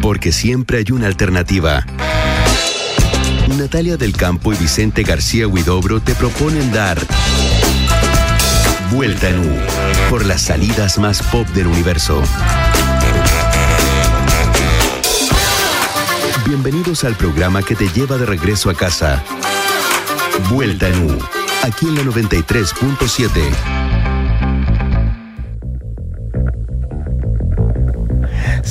porque siempre hay una alternativa. Natalia del Campo y Vicente García Huidobro te proponen dar Vuelta en U por las salidas más pop del universo. Bienvenidos al programa que te lleva de regreso a casa. Vuelta en U, aquí en la 93.7.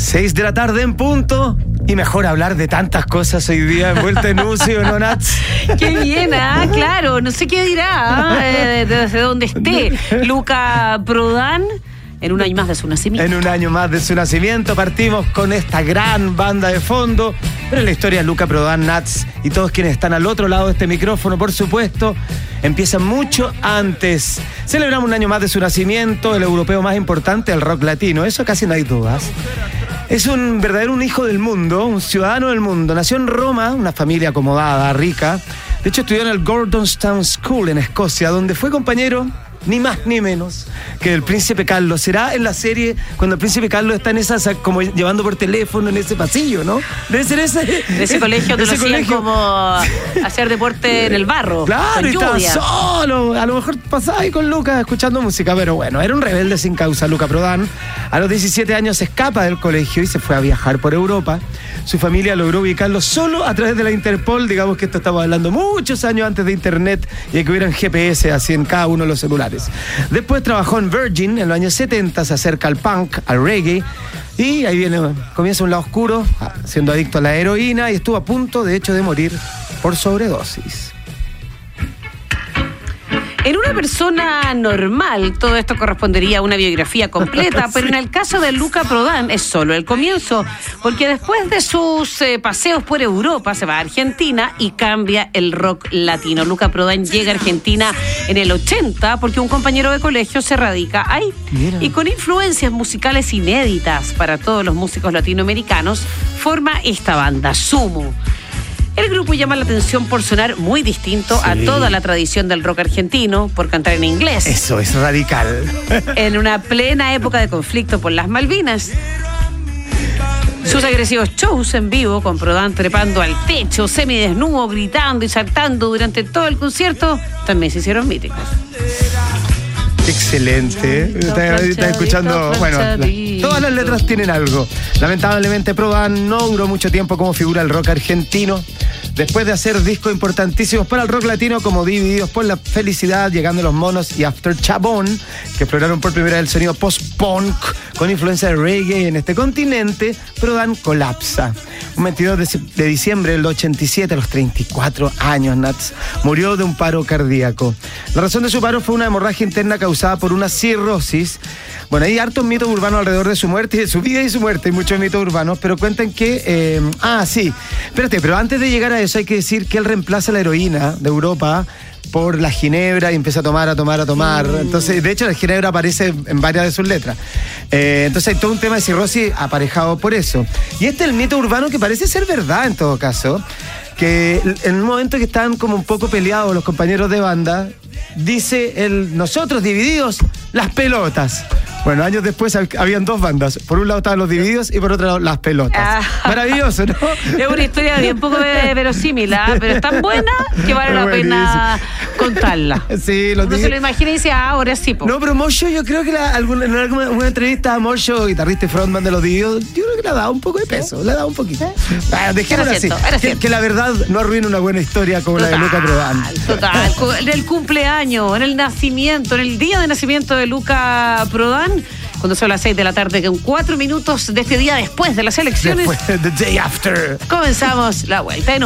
6 de la tarde en punto. Y mejor hablar de tantas cosas hoy día en Vuelta en U, ¿sí o no, Nats? Qué bien, ¿ah? Claro, no sé qué dirá, ¿ah? Eh, desde donde esté. Luca Prodan. En un año más de su nacimiento. En un año más de su nacimiento partimos con esta gran banda de fondo. Pero la historia de Luca Prodan, Nats y todos quienes están al otro lado de este micrófono, por supuesto, empieza mucho antes. Celebramos un año más de su nacimiento, el europeo más importante del rock latino, eso casi no hay dudas. Es un verdadero un hijo del mundo, un ciudadano del mundo. Nació en Roma, una familia acomodada, rica. De hecho, estudió en el Gordonstown School en Escocia, donde fue compañero ni más ni menos que el príncipe Carlos. Será en la serie cuando el príncipe Carlos está en esa, como llevando por teléfono en ese pasillo, ¿no? Debe ser ese. De ese colegio que lo hacían como hacer deporte en el barro. Claro, y estaba solo. A lo mejor pasaba ahí con Lucas escuchando música, pero bueno, era un rebelde sin causa, Luca Prodan. A los 17 años se escapa del colegio y se fue a viajar por Europa. Su familia logró ubicarlo solo a través de la Interpol, digamos que esto estaba hablando muchos años antes de Internet y de que hubieran GPS así en cada uno de los celulares. Después trabajó en Virgin en los años 70, se acerca al punk, al reggae. Y ahí viene, comienza un lado oscuro, siendo adicto a la heroína y estuvo a punto, de hecho, de morir por sobredosis. En una persona normal, todo esto correspondería a una biografía completa, pero en el caso de Luca Prodan es solo el comienzo, porque después de sus eh, paseos por Europa se va a Argentina y cambia el rock latino. Luca Prodan llega a Argentina en el 80 porque un compañero de colegio se radica ahí. Y con influencias musicales inéditas para todos los músicos latinoamericanos, forma esta banda, Sumo. El grupo llama la atención por sonar muy distinto a toda la tradición del rock argentino, por cantar en inglés. Eso es radical. En una plena época de conflicto por las Malvinas. Sus agresivos shows en vivo, con Prodan trepando al techo, semidesnudo, gritando y saltando durante todo el concierto, también se hicieron míticos. Excelente. Está, escuchando. Bueno, todas las letras tienen algo. Lamentablemente, Prodan no duró mucho tiempo como figura del rock argentino. Después de hacer discos importantísimos para el rock latino como Divididos por la Felicidad, Llegando los Monos y After Chabón, que exploraron por primera vez el sonido post-punk con influencia de reggae en este continente, Prodan colapsa. Un 22 de, diciembre del 87, a los 34 años, Nats, murió de un paro cardíaco. La razón de su paro fue una hemorragia interna causada por una cirrosis. Bueno, hay hartos mitos urbanos alrededor de su muerte, de su vida y su muerte, hay muchos mitos urbanos, pero cuentan que... Eh, ah, sí, espérate, pero antes de llegar a eso hay que decir que él reemplaza la heroína de Europa por la ginebra y empieza a tomar, a tomar, a tomar. Entonces, de hecho, la ginebra aparece en varias de sus letras. Eh, entonces hay todo un tema de cirrosis aparejado por eso. Y este es el mito urbano que parece ser verdad en todo caso, que en un momento que están como un poco peleados los compañeros de banda, dice el nosotros divididos las pelotas. Bueno, años después habían dos bandas. Por un lado estaban los divididos y por otro lado las pelotas. Ah. Maravilloso, ¿no? Es una historia bien poco verosímil, ¿ah? pero es tan buena que vale la pena contarla. Sí, lo Uno se lo imagina y dice, ah, ahora sí. No, pero Mocho, yo creo que la, alguna, en alguna entrevista a Mocho, guitarrista y frontman de los divididos, yo creo que le ha dado un poco de peso, le ha dado un poquito. Ah, dejémoslo así. Que, la verdad no arruine una buena historia como la de Luca Prodan. Total, en el cumpleaños, en el nacimiento, en el día de nacimiento de Luca Prodan, cuando son las 6 de la tarde, con cuatro minutos de este día después de las elecciones. Después, the day after. Comenzamos la vuelta en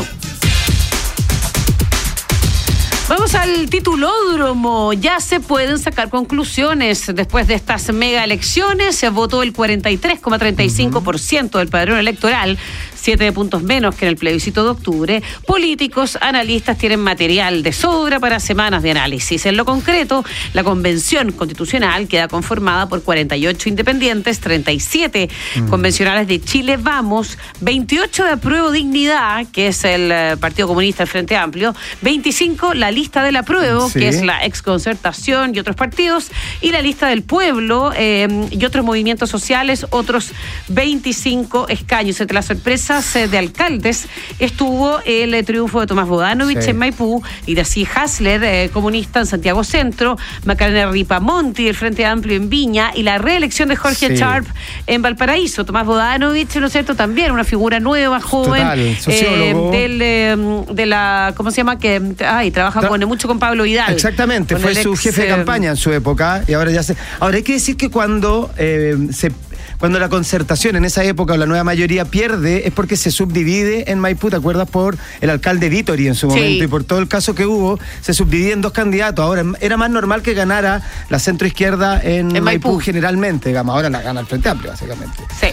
Vamos al titulódromo. Ya se pueden sacar conclusiones. Después de estas mega elecciones, se votó el 43,35% del padrón electoral siete puntos menos que en el plebiscito de octubre. Políticos, analistas tienen material de sobra para semanas de análisis. En lo concreto, la Convención Constitucional queda conformada por 48 independientes, 37 mm. convencionales de Chile Vamos, 28 de Apruebo Dignidad, que es el eh, Partido Comunista del Frente Amplio, 25 la lista del Apruebo, que es la exconcertación y otros partidos, y la lista del pueblo eh, y otros movimientos sociales, otros 25 escaños. Entre las sorpresas eh, de alcaldes estuvo el triunfo de Tomás Bodanovich en Maipú y de así Hasler, comunista en Santiago Centro, Macarena Ripamonti del Frente Amplio en Viña y la reelección de Jorge Sharp en Valparaíso. Tomás Bodanovich, ¿no es cierto? También una figura nueva, joven, eh, del, eh, de la, ¿cómo se llama? Que ay, trabaja con, mucho con Pablo Vidal. Exactamente, fue su jefe de eh, campaña en su época y ahora ya se... Ahora hay que decir que cuando se cuando la concertación en esa época o la nueva mayoría pierde es porque se subdivide en Maipú, ¿te acuerdas? Por el alcalde Vitori en su momento y por todo el caso que hubo, se subdivide en dos candidatos. Ahora era más normal que ganara la centroizquierda en, en Maipú. generalmente, digamos. Ahora la gana el Frente Amplio, básicamente. Sí.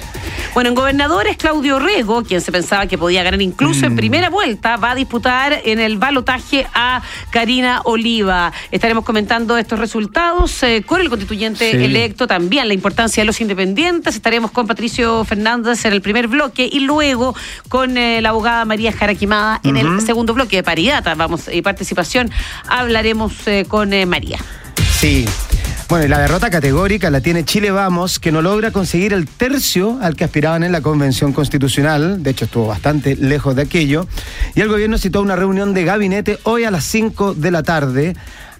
Bueno, en gobernadores, Claudio Rego, quien se pensaba que podía ganar incluso en mm. primera vuelta, va a disputar en el balotaje a Karina Oliva. Estaremos comentando estos resultados eh, con el constituyente electo, también la importancia de los independientes estaremos con Patricio Fernández en el primer bloque y luego con eh, la abogada María Jaraquimada en el segundo bloque de paridad, vamos, y participación. Hablaremos eh, con eh, María. Sí. Bueno, y la derrota categórica la tiene Chile Vamos, que no logra conseguir el tercio al que aspiraban en la Convención Constitucional. De hecho, estuvo bastante lejos de aquello. Y el gobierno citó una reunión de gabinete hoy a las 5 de la tarde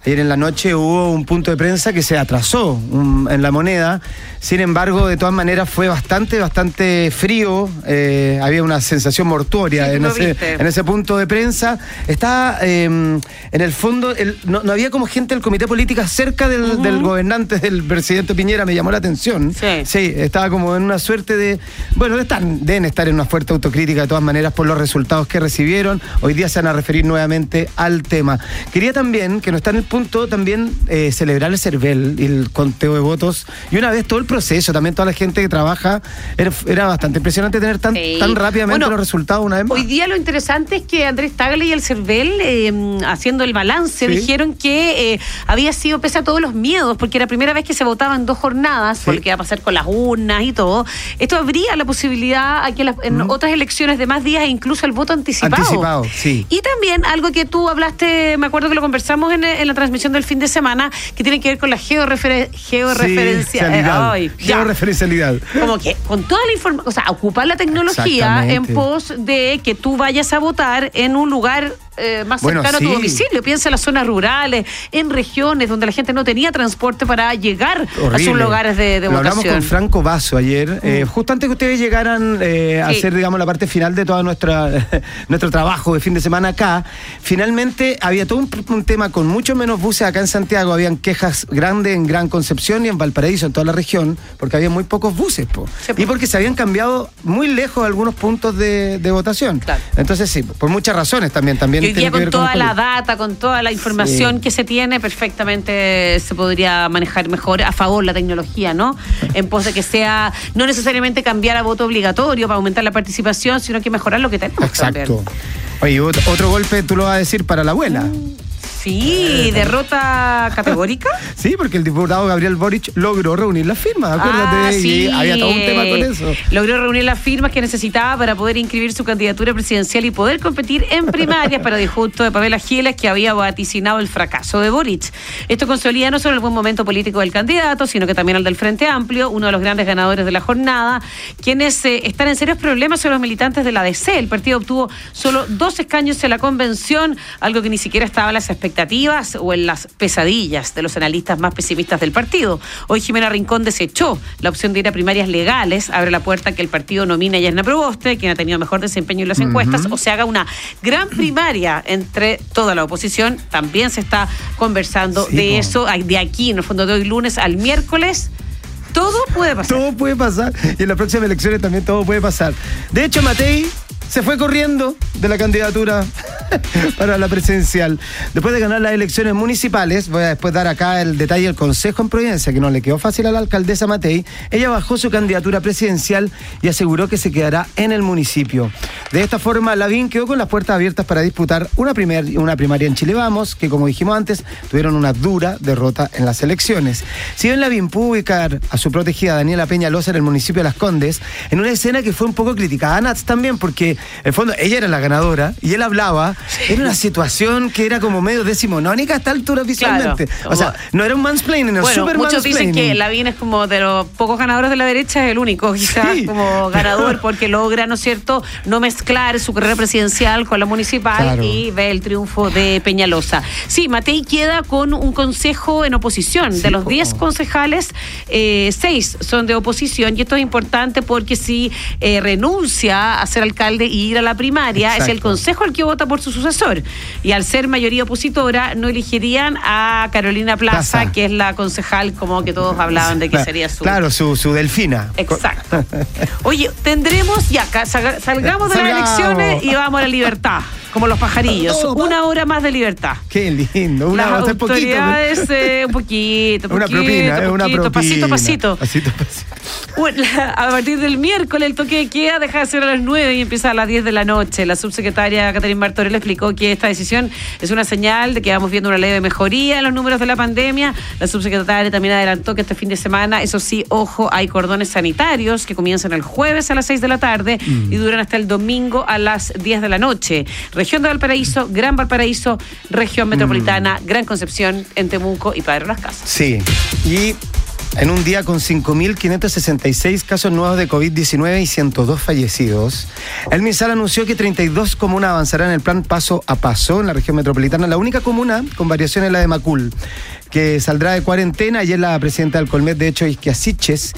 Ayer en la noche hubo un punto de prensa que se atrasó en la moneda. Sin embargo, de todas maneras fue bastante, bastante frío. Eh, había una sensación mortuoria en, ese, punto de prensa. Estaba, em, en el fondo, no, había como gente del comité política cerca del, gobernante, del presidente Piñera. Me llamó la atención. Sí. estaba como en una suerte de. Bueno, están, deben estar en una fuerte autocrítica de todas maneras por los resultados que recibieron. Hoy día se van a referir nuevamente al tema. Quería también que no está en el punto también eh, celebrar el CERVEL y el conteo de votos. Y una vez todo el proceso, también toda la gente que trabaja, era, bastante impresionante tener tan, tan rápidamente los resultados una vez más. Hoy día lo interesante es que Andrés Tagle y el CERVEL, eh, haciendo el balance, dijeron que eh, había sido pese a todos los miedos, porque era la primera vez que se votaba en dos jornadas, por lo que iba a pasar con las urnas y todo. Esto habría la posibilidad a que en otras elecciones de más días e incluso el voto anticipado. Anticipado, sí. Y también algo que tú hablaste, me acuerdo que lo conversamos en, en la transmisión del fin de semana que tiene que ver con la georreferencialidad. Eh, georreferencialidad. Como que con toda la información, o sea, ocupar la tecnología en pos de que tú vayas a votar en un lugar eh, más cercano a tu domicilio. Piensa en las zonas rurales, en regiones donde la gente no tenía transporte para llegar a sus lugares de, de Lo hablamos con Franco Vaso ayer, eh, mm. justo antes que ustedes llegaran eh, a hacer, digamos, la parte final de todo nuestro trabajo de fin de semana acá. Finalmente había todo un, tema con mucho menos buses acá en Santiago. Habían quejas grandes en Gran Concepción y en Valparaíso, en toda la región, porque había muy pocos buses. y porque se habían cambiado muy lejos algunos puntos de, votación. Entonces, sí, por muchas razones también. también hoy día con toda la data, con toda la información que se tiene, perfectamente se podría manejar mejor a favor la tecnología, ¿no? En pos de que sea no necesariamente cambiar a voto obligatorio para aumentar la participación, sino que mejorar lo que tenemos. Exacto. Oye, otro golpe tú lo vas a decir para la abuela. Mm. Sí, derrota categórica. sí, porque el diputado Gabriel Boric logró reunir las firmas, acuérdate, ah, sí. había todo un tema con eso. Logró reunir las firmas que necesitaba para poder inscribir su candidatura presidencial y poder competir en primarias para disgusto de Pamela Giles, que había vaticinado el fracaso de Boric. Esto consolida no solo el buen momento político del candidato, sino que también el del Frente Amplio, uno de los grandes ganadores de la jornada, quienes eh, están en serios problemas son los militantes de la DC. El partido obtuvo solo dos escaños en la convención, algo que ni siquiera estaba a las expectativas expectativas o en las pesadillas de los analistas más pesimistas del partido. Hoy Jimena Rincón desechó la opción de ir a primarias legales, abre la puerta que el partido nomine a Yasna Proboste, quien ha tenido mejor desempeño en las encuestas, o se haga una gran primaria entre toda la oposición. También se está conversando de eso, de aquí, en el fondo de hoy lunes al miércoles. Todo puede pasar. Todo puede pasar. Y en las próximas elecciones también todo puede pasar. De hecho, Matei se fue corriendo de la candidatura para la presidencial. Después de ganar las elecciones municipales, voy a después dar acá el detalle del Consejo en Providencia, que no le quedó fácil a la alcaldesa Matei. Ella bajó su candidatura presidencial y aseguró que se quedará en el municipio. De esta forma, Lavín quedó con las puertas abiertas para disputar una, primer, una primaria en Chile Vamos, que como dijimos antes, tuvieron una dura derrota en las elecciones. Si bien Lavín pudo ubicar a su protegida Daniela Peñalosa en el municipio de Las Condes, en una escena que fue un poco criticada a Nats también, porque en el fondo ella era la ganadora y él hablaba, era una situación que era como medio decimonónica a esta altura visualmente. o sea, no era un mansplaining, era bueno, super muchos dicen que Lavín es como de los pocos ganadores de la derecha, es el único quizás como ganador porque logra, ¿no es cierto?, no mezclar su carrera presidencial con la municipal y ve el triunfo de Peñalosa. Sí, Matei queda con un consejo en oposición. de los 10 concejales, eh, seis son de oposición y esto es importante porque si eh, renuncia a ser alcalde y ir a la primaria, es el consejo el que vota por su sucesor. Y al ser mayoría opositora, no elegirían a Carolina Plaza, que es la concejal como que todos hablaban de que sería su... Claro, su, su delfina. Exacto. Oye, tendremos, ya, salgamos de las elecciones y vamos a la libertad como los pajarillos. una hora más de libertad. Qué lindo. Una, Las autoridades, poquito, eh, un poquito, una propina, poquito, una propina. pasito, pasito. Pasito, pasito. a partir del miércoles el toque de queda deja de ser a las 9 y empieza a las 10 de la noche. La subsecretaria Caterina Martorell explicó que esta decisión es una señal de que vamos viendo una leve mejoría en los números de la pandemia. La subsecretaria también adelantó que este fin de semana, eso sí, ojo, hay cordones sanitarios que comienzan el jueves a las 6 de la tarde y mm. duran hasta el domingo a las 10 de la noche. Región de Valparaíso, Gran Valparaíso, Región Metropolitana, mm. Gran Concepción, en Temuco y Padre Las Casas. Sí, y en un día con 5.566 casos nuevos de COVID-19 y 102 fallecidos, el MISAL anunció que 32 comunas avanzarán en el plan paso a paso en la región metropolitana. La única comuna con variación es la de Macul, que saldrá de cuarentena. Ayer la presidenta del Colmet, de hecho, Isquiasiches,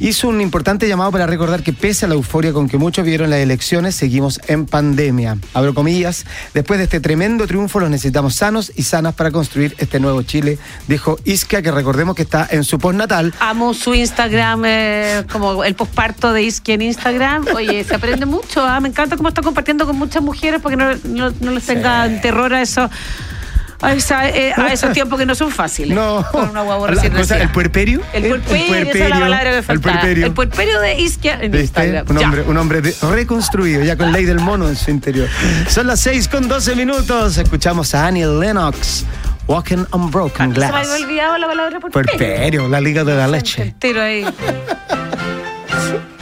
hizo un importante llamado para recordar que pese a la euforia con que muchos vieron las elecciones, seguimos en pandemia. Abro comillas, después de este tremendo triunfo los necesitamos sanos y sanas para construir este nuevo Chile, dijo Isquia, que recordemos que está en su postnatal. Amo su Instagram, eh, como el postparto de Isquia en Instagram. Oye, se aprende mucho, ¿ah? me encanta cómo está compartiendo con muchas mujeres porque no, no, les tenga terror a eso eh, a, esos tiempos que no son fáciles. No. Con una guagua recién ¿El puerperio? El puerperio, el esa es la palabra que faltaba. El puerperio. El puerperio de Isquia en Instagram. Un hombre, un hombre reconstruido, ya con ley del mono en su interior. Son las 6 con 12 minutos. Escuchamos a Annie Lennox. Walking on Broken Glass. Se me había olvidado la palabra puerperio. Puerperio, la liga de la leche. Tiro ahí.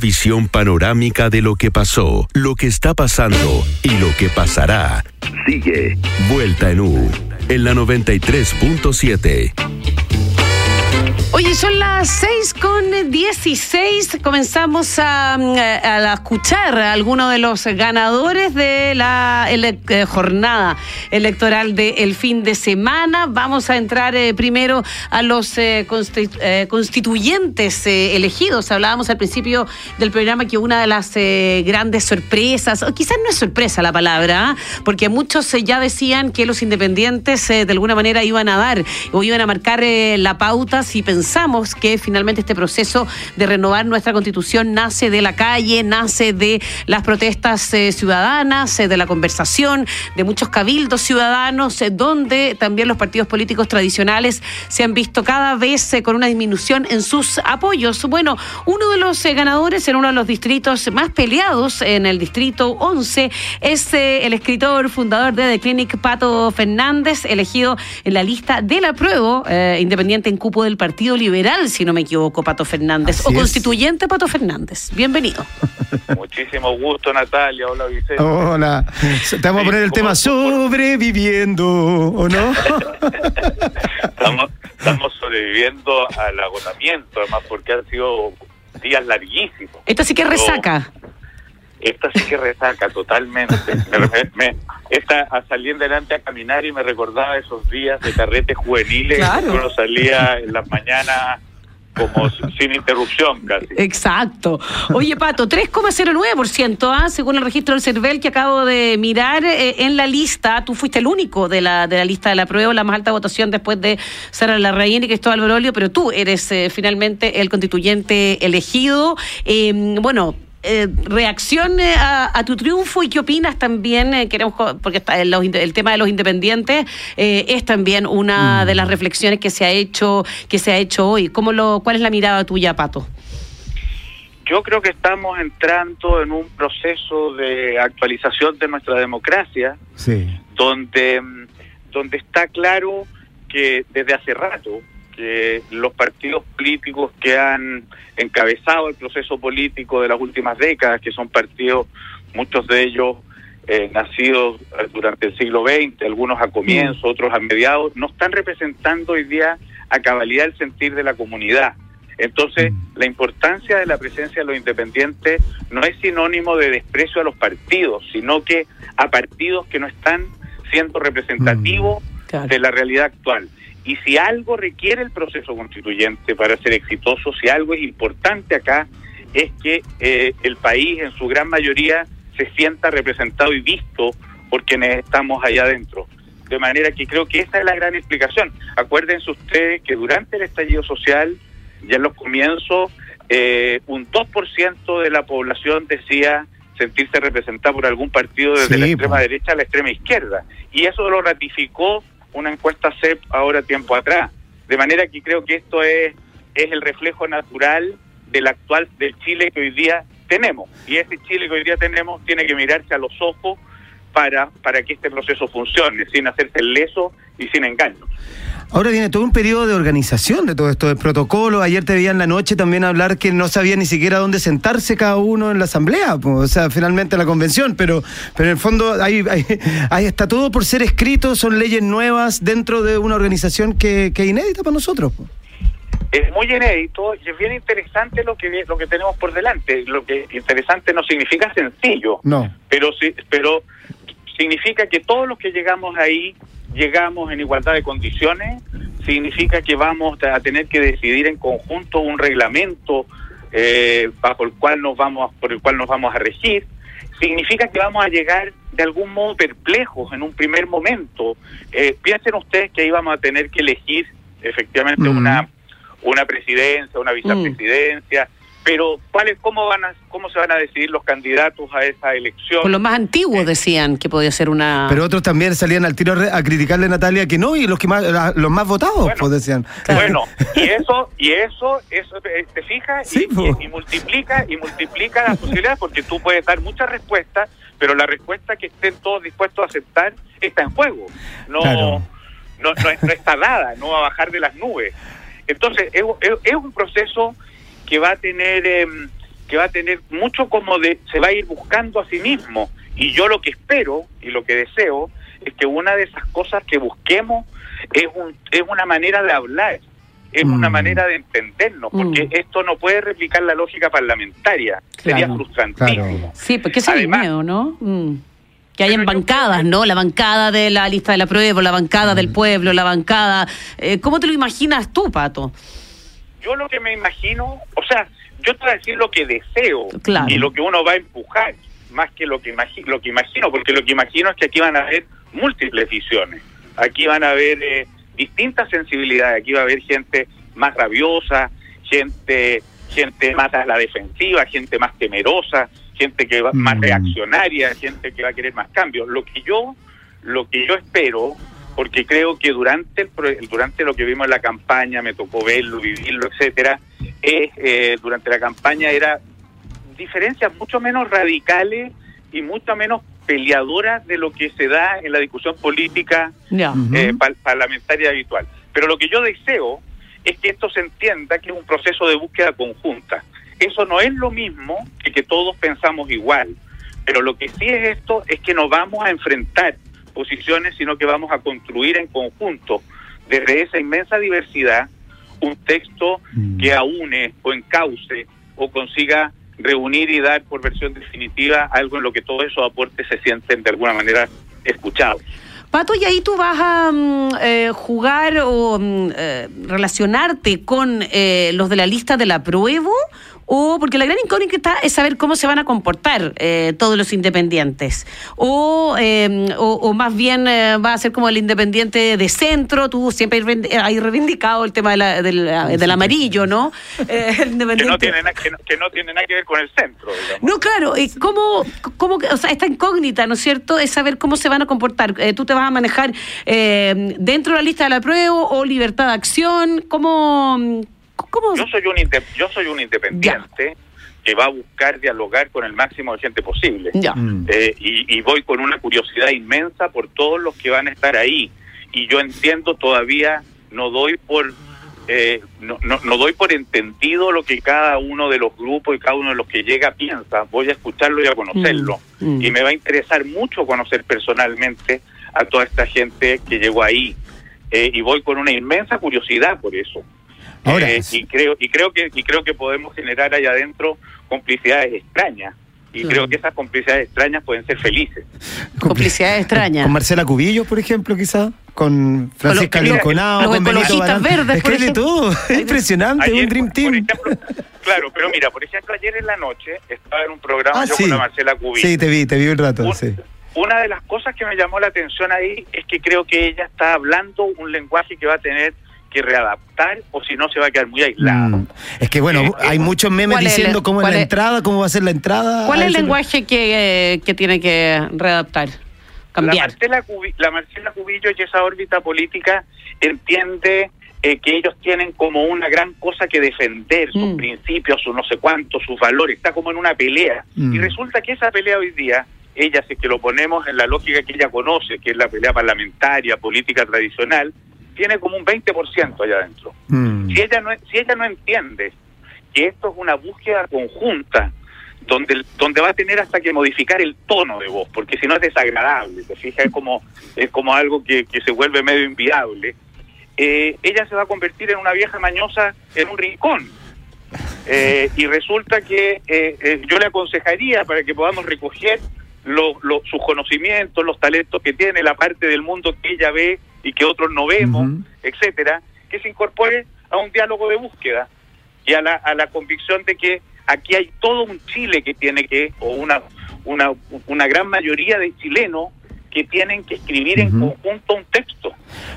visión panorámica de lo que pasó, lo que está pasando y lo que pasará. Sigue Vuelta en U en la 93.7. Oye, son las 6 con 16. Comenzamos a, a, escuchar a algunos de los ganadores de la eh, jornada electoral del fin de semana. Vamos a entrar eh, primero a los eh, constituyentes elegidos. Hablábamos al principio del programa que una de las grandes sorpresas, o quizás no es sorpresa la palabra, porque muchos ya decían que los independientes de alguna manera iban a dar o iban a marcar la pauta si pensaban pensamos que finalmente este proceso de renovar nuestra constitución nace de la calle, nace de las protestas eh, ciudadanas, eh, de la conversación, de muchos cabildos ciudadanos, eh, donde también los partidos políticos tradicionales se han visto cada vez con una disminución en sus apoyos. Bueno, uno de los ganadores en uno de los distritos más peleados, en el distrito 11, es el escritor fundador de The Clinic, Pato Fernández, elegido en la lista de la prueba independiente en cupo del Partido liberal, si no me equivoco, Pato Fernández, o constituyente Pato Fernández. Bienvenido. Muchísimo gusto, Natalia. Hola, Vicente. Hola. Te vamos a poner el tema sobreviviendo, ¿o no? estamos, estamos sobreviviendo al agotamiento, además, porque han sido días larguísimos. Esto sí que resaca. Esta sí que resaca totalmente. esta a salir delante a caminar y me recordaba esos días de carretes juveniles claro. uno salía en las mañanas como sin interrupción casi. Exacto. Oye, Pato, 3,09%, ¿ah? según el registro del CERVEL que acabo de mirar eh, en la lista. Tú fuiste el único de la, de la lista de la prueba, la más alta votación después de Sara Larraín y Cristóbal Brolio, pero tú eres eh, finalmente el constituyente elegido. Eh, bueno, eh, reacción a, tu triunfo y qué opinas también, eh, queremos porque está el, tema de los independientes eh, es también una mm. de las reflexiones que se ha hecho que se ha hecho hoy. ¿Cómo lo, ¿Cuál es la mirada tuya, Pato? Yo creo que estamos entrando en un proceso de actualización de nuestra democracia, sí. donde, donde está claro que desde hace rato los partidos políticos que han encabezado el proceso político de las últimas décadas, que son partidos, muchos de ellos eh, nacidos durante el siglo XX, algunos a comienzo, mm. otros a mediados, no están representando hoy día a cabalidad el sentir de la comunidad. Entonces, mm. la importancia de la presencia de los independientes no es sinónimo de desprecio a los partidos, sino que a partidos que no están siendo representativos mm. de la realidad actual. Y si algo requiere el proceso constituyente para ser exitoso, si algo es importante acá, es que eh, el país en su gran mayoría se sienta representado y visto por quienes estamos allá adentro. De manera que creo que esa es la gran explicación. Acuérdense ustedes que durante el estallido social, ya en los comienzos, eh, un 2% de la población decía sentirse representada por algún partido desde la extrema derecha a la extrema izquierda. Y eso lo ratificó una encuesta CEP ahora tiempo atrás. De manera que creo que esto es, es el reflejo natural del actual del Chile que hoy día tenemos. Y ese Chile que hoy día tenemos tiene que mirarse a los ojos para, para que este proceso funcione, sin hacerse leso y sin engaños. Ahora viene todo un periodo de organización de todo esto, de protocolo. Ayer te veía en la noche también hablar que no sabía ni siquiera dónde sentarse cada uno en la asamblea, o sea, finalmente la convención, pero, pero en el fondo ahí, ahí, está todo por ser escrito, son leyes nuevas dentro de una organización que, que es inédita para nosotros. Es muy inédito y es bien interesante lo que lo que tenemos por delante. Lo que interesante no significa sencillo, no, pero sí, pero significa que todos los que llegamos ahí llegamos en igualdad de condiciones, significa que vamos a tener que decidir en conjunto un reglamento eh, bajo el cual nos vamos por el cual nos vamos a regir, significa que vamos a llegar de algún modo perplejos en un primer momento. Eh, piensen ustedes que ahí vamos a tener que elegir efectivamente una una presidencia, una vicepresidencia. Pero ¿cuál cómo van a, cómo se van a decidir los candidatos a esa elección? Por los más antiguos decían que podía ser una. Pero otros también salían al tiro a criticarle a Natalia que no y los que más los más votados pues decían. Bueno y eso y eso eso eh, te fijas y, multiplica y multiplica las posibilidades porque tú puedes dar muchas respuestas pero la respuesta que estén todos dispuestos a aceptar está en juego no no, no, no está dada no va a bajar de las nubes entonces es, es un proceso que va a tener em, que va a tener mucho como de se va a ir buscando a sí mismo y yo lo que espero y lo que deseo es que una de esas cosas que busquemos es un, es una manera de hablar es una mm. manera de entendernos, porque mm. esto no puede replicar la lógica parlamentaria, sería frustrantísimo. Sí, porque es el miedo, ¿no? Mm. Que hayan bancadas, ¿no? La bancada de la lista de la prueba, la bancada del pueblo, la bancada... Eh, ¿Cómo te lo imaginas tú, Pato? Yo lo que me imagino, o sea, yo te voy a decir lo que deseo y lo que uno va a empujar, más que lo que, imagino, lo que imagino, porque lo que imagino es que aquí van a haber múltiples visiones, aquí van a haber eh, distintas sensibilidades, aquí va a haber gente más rabiosa, gente gente más a la defensiva, gente más temerosa, gente que va más mm. reaccionaria, gente que va a querer más cambios. Lo que yo lo que yo espero porque creo que durante el, durante lo que vimos en la campaña, me tocó verlo, vivirlo, etcétera, es, eh, durante la campaña era diferencias mucho menos radicales y mucho menos peleadoras de lo que se da en la discusión política eh, parlamentaria habitual. Pero lo que yo deseo es que esto se entienda que es un proceso de búsqueda conjunta. Eso no es lo mismo que que todos pensamos igual, pero lo que sí es esto es que nos vamos a enfrentar posiciones, sino que vamos a construir en conjunto, desde esa inmensa diversidad, un texto mm. que aúne o encauce o consiga reunir y dar por versión definitiva algo en lo que todos esos aportes se sienten de alguna manera escuchados. Pato, y ahí tú vas a mm, eh, jugar o mm, eh, relacionarte con eh, los de la lista de la prueba o porque la gran incógnita es saber cómo se van a comportar eh, todos los independientes, o, em, o, más bien eh, va a ser como el independiente de centro, tú siempre has reivindicado el tema del, amarillo, ¿no? Eh, que, no tiene que, no, tiene nada que ver con el centro. No, claro, ¿cómo, cómo, o sea, esta incógnita, ¿no es cierto?, es saber cómo se van a comportar. tú te vas a manejar dentro de la lista de la prueba o libertad de acción, ¿cómo...? Yo soy un yo soy un independiente que va a buscar dialogar con el máximo de gente posible. Mm. Eh, y, voy con una curiosidad inmensa por todos los que van a estar ahí. Y yo entiendo todavía, no doy por eh, no, no, doy por entendido lo que cada uno de los grupos y cada uno de los que llega piensa. Voy a escucharlo y a conocerlo. Mm. Mm. Y me va a interesar mucho conocer personalmente a toda esta gente que llegó ahí. Eh, y voy con una inmensa curiosidad por eso. Eh, y creo y creo que y creo que podemos generar allá adentro complicidades extrañas y creo que esas complicidades extrañas pueden ser felices. Complicidades extrañas. Con Marcela Cubillos, por ejemplo, quizá, con Francisca Linconado, con Benito Verdes, es que de todo, es impresionante, un Dream Team. claro, pero mira, por ejemplo, ayer en la noche estaba en un programa ah, yo con Marcela Cubillos. Sí, te vi, te vi un rato, sí. Una de las cosas que me llamó la atención ahí es que creo que ella está hablando un lenguaje que va a tener que readaptar o si no se va a quedar muy aislado. Mm. Es que bueno, eh, hay muchos memes diciendo cómo es la entrada, cómo va a ser la entrada. ¿Cuál es el lenguaje que, eh, que, tiene que readaptar? Cambiar. La Marcela, Cubillo y esa órbita política entiende eh, que ellos tienen como una gran cosa que defender, sus mm. principios, sus no sé cuántos, sus valores, está como en una pelea. Y mm. resulta que esa pelea hoy día ella, si es que lo ponemos en la lógica que ella conoce, que es la pelea parlamentaria, política tradicional, tiene como un 20% allá adentro. Mm. Si, ella no, si ella no entiende que esto es una búsqueda conjunta, donde, donde va a tener hasta que modificar el tono de voz, porque si no es desagradable, te fijas, es como, es como algo que, que se vuelve medio inviable, eh, ella se va a convertir en una vieja mañosa en un rincón. Eh, y resulta que eh, yo le aconsejaría para que podamos recoger sus conocimientos, los talentos que tiene, la parte del mundo que ella ve y que otros no vemos, etcétera, que se incorpore a un diálogo de búsqueda y a la, a la convicción de que aquí hay todo un Chile que tiene que, o una, una, una gran mayoría de chilenos que tienen que escribir en conjunto un texto.